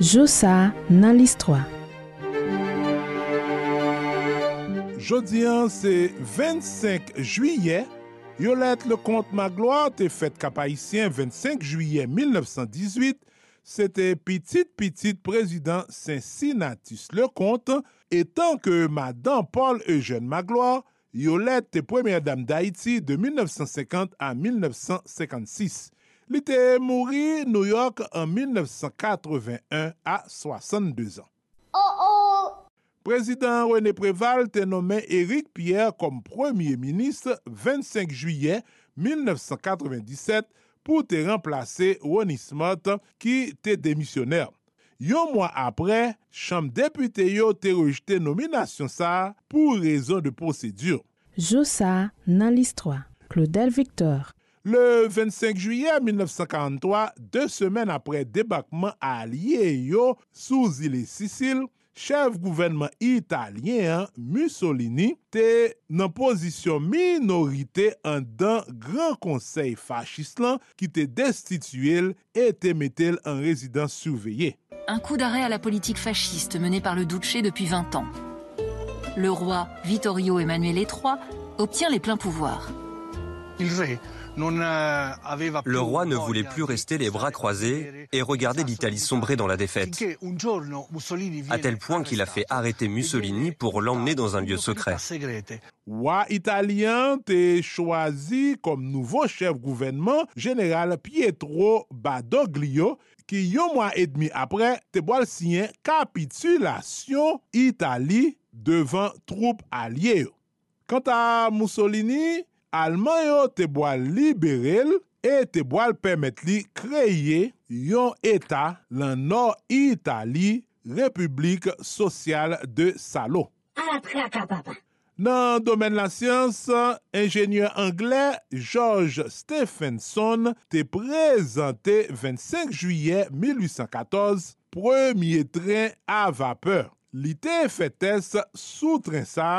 Josa nan listwa Jodi an se 25 juye, Yolette Lecomte Magloire te fet kapayisyen 25 juye 1918, se te pitit-pitit prezident Saint-Sinatus Lecomte, etan ke madan Paul Eugène Magloire, Yolette te premier dame d'Haïti de 1950 a 1956. Li te mouri New York en 1981 a 62 ans. Président René Préval te nommé Éric Pierre comme premier ministre 25 juillet 1997 pour te remplacer Ronnie Smith qui te démissionnaire. Yon mwa apre, chanm depute yo te rejte nominasyon sa pou rezon de prosedur. Joussa nan listroa, Claudel Victor. Le 25 juye 1943, de semen apre debakman alye yo sou zile Sisil, chev gouvenman italyen Mussolini te nan pozisyon minorite an dan Gran Konsey Fascislan ki te destituel et te metel an rezidans souveye. Un coup d'arrêt à la politique fasciste menée par le Duce depuis 20 ans. Le roi Vittorio Emanuele III obtient les pleins pouvoirs. Le roi ne voulait plus rester les bras croisés et regarder l'Italie sombrer dans la défaite, à tel point qu'il a fait arrêter Mussolini pour l'emmener dans un lieu secret. Roi italien te choisi comme nouveau chef gouvernement général Pietro Badoglio ki yon mwa et demi apre te boal sinyen kapitulasyon Itali devan troupe alye yo. Kant a Mussolini, Alman yo te boal liberel e te boal pemet li kreye yon eta lan nor Itali Republik Sosyal de Salo. A la traka papa. Nan domen la siyans, enjenye anglè George Stephenson te prezante 25 juye 1814 premye tren a vapeur. Li te fetes sou tren sa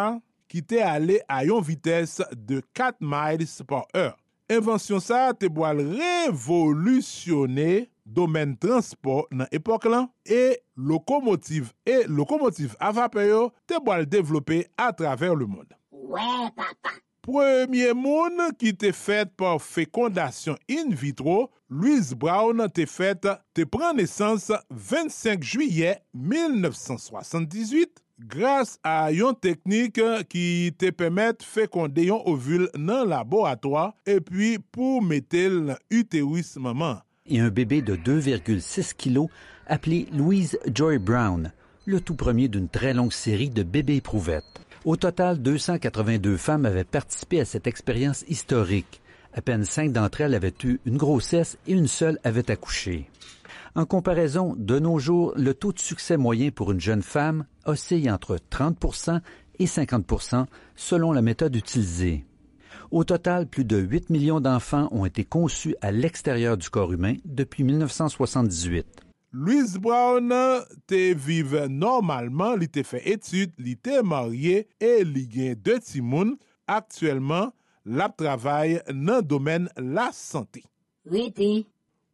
ki te ale a yon vites de 4 miles par heure. Invensyon sa te boal revolisyonè domen transport nan epok lan e lokomotiv e lokomotiv avape yo te boal devlopè a traver le moun. Ouè ouais, papa! Premye moun ki te fèt par fekondasyon in vitro, Louise Brown te fèt te pren nesans 25 juye 1978 grase a yon teknik ki te pemet fekonde yon ovul nan laboratoa e pi pou metel uterus maman. Et un bébé de 2,6 kilos appelé Louise Joy Brown, le tout premier d'une très longue série de bébés éprouvettes. Au total, 282 femmes avaient participé à cette expérience historique. À peine cinq d'entre elles avaient eu une grossesse et une seule avait accouché. En comparaison, de nos jours, le taux de succès moyen pour une jeune femme oscille entre 30% et 50% selon la méthode utilisée. Au total, plus de 8 millions d'enfants ont été conçus à l'extérieur du corps humain depuis 1978. Louise Brown te vive normalman, li te fe etude, li te marye e li gen de timoun. Aktuellement, lap travay nan domen la sante.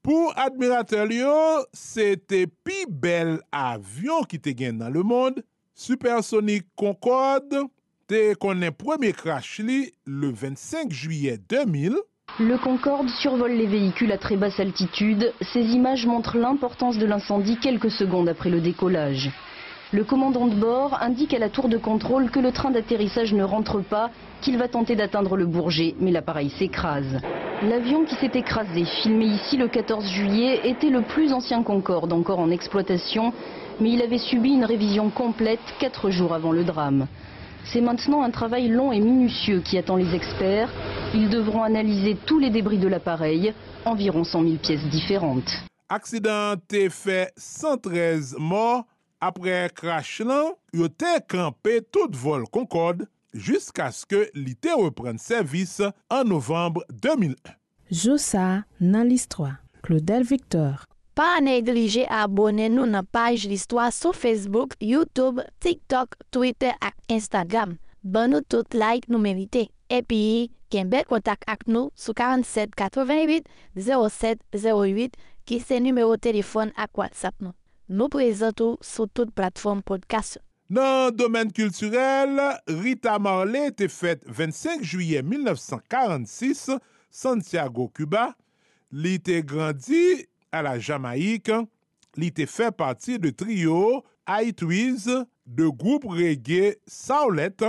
Pou admirateur yo, se te pi bel avyon ki te gen nan le monde. Supersonic Concorde te konen premier crash li le 25 juillet 2000. Le Concorde survole les véhicules à très basse altitude. Ces images montrent l'importance de l'incendie quelques secondes après le décollage. Le commandant de bord indique à la tour de contrôle que le train d'atterrissage ne rentre pas, qu'il va tenter d'atteindre le Bourget, mais l'appareil s'écrase. L'avion qui s'est écrasé, filmé ici le 14 juillet, était le plus ancien Concorde encore en exploitation, mais il avait subi une révision complète quatre jours avant le drame. C'est maintenant un travail long et minutieux qui attend les experts. Ils devront analyser tous les débris de l'appareil, environ 100 000 pièces différentes. Accident fait 113 morts. Apre krach lan, yo te kampe tout vol Concorde jisk aske li te repren servis an novembre 2001. Joussa nan l'histoire. Claudel Victor. Pa neglije abone nou nan paj l'histoire sou Facebook, YouTube, TikTok, Twitter ak Instagram. Ban nou tout like nou merite. Epi, ken bel kontak ak nou sou 47 88 07 08 ki se numero telefon ak WhatsApp nou. Nou prezentou sou tout platform podcast. Nan domen kulturel, Rita Marley te fet 25 juye 1946, Santiago, Cuba. Li te grandi a la Jamaik. Li te fe pati de trio Haitwiz de group reggae Saulet.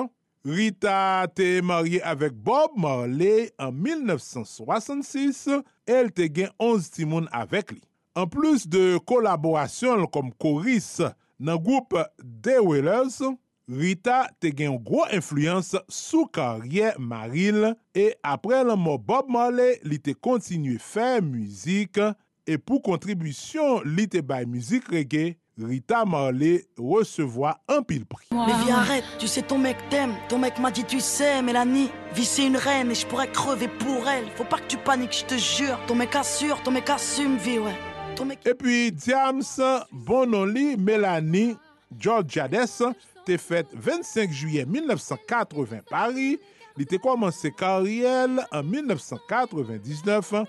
Rita te marye avek Bob Marley an 1966. El te gen 11 timoun avek li. En plus de kolaborasyon kom koris nan group The Wailers, Rita te gen gro influence sou karye Maril e apre lan mo Bob Marley li te kontinu fe muzik e pou kontribusyon li te bay muzik reggae, Rita Marley recevoit un pile prix. Mais viens arrête, tu sais ton mec t'aime, ton mec m'a dit tu sais Mélanie, vie c'est une reine et je pourrais crever pour elle. Faut pas que tu paniques, je te jure. Ton mec assure, ton mec assume vie ouais. E pi Diams, Bonoli, Melanie, George Jades te fet 25 juye 1980 Paris, li te komanse karyel an 1999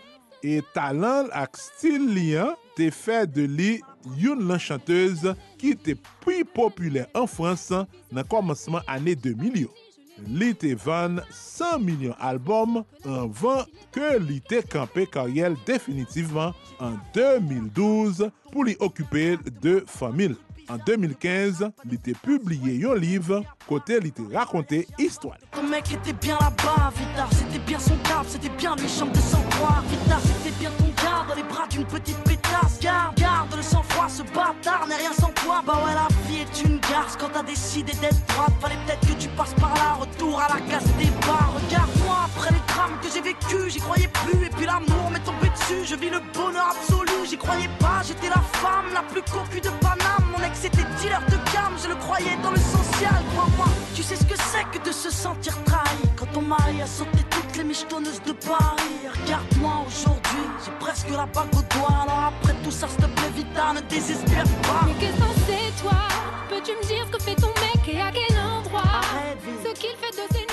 e talan ak stil li an te fet de li yon lan chanteuse ki te pi popule an Fransan nan komanseman ane 2000 yo. Li te van 100 milyon albom an van ke li te kampe karyel definitivman an 2012 pou li okupe de famil. En 2015, li te publie yon liv kote li te raconte histouane. Ton mec était bien là-bas, Vita, c'était bien son cap, c'était bien mes chambres de sang-froid. Vita, c'était bien ton gars dans les bras d'une petite pétasse. Garde, garde le sang-froid, ce bâtard n'est rien sans toi. Bah ouais, la garce quand t'as décidé d'être droite. Fallait peut-être que tu passes par là, retour à la case des bars. Regarde-moi, après les drames que j'ai vécu, j'y croyais plus. Et puis l'amour m'est tombé dessus, je vis le bonheur absolu. J'y croyais pas, j'étais la femme la plus cocu de Paname. Mon ex était dealer de gamme, je le croyais dans le social. Crois-moi, tu sais ce que c'est que de se sentir trahi. Quand ton mari a sauté toutes les michetonneuses de Paris pas que toi. Alors après tout ça, s'il te plaît, Vita, ne désespère pas. Mais que c'est toi? Peux-tu me dire ce que fait ton mec et à quel endroit? Ce qu'il fait de ses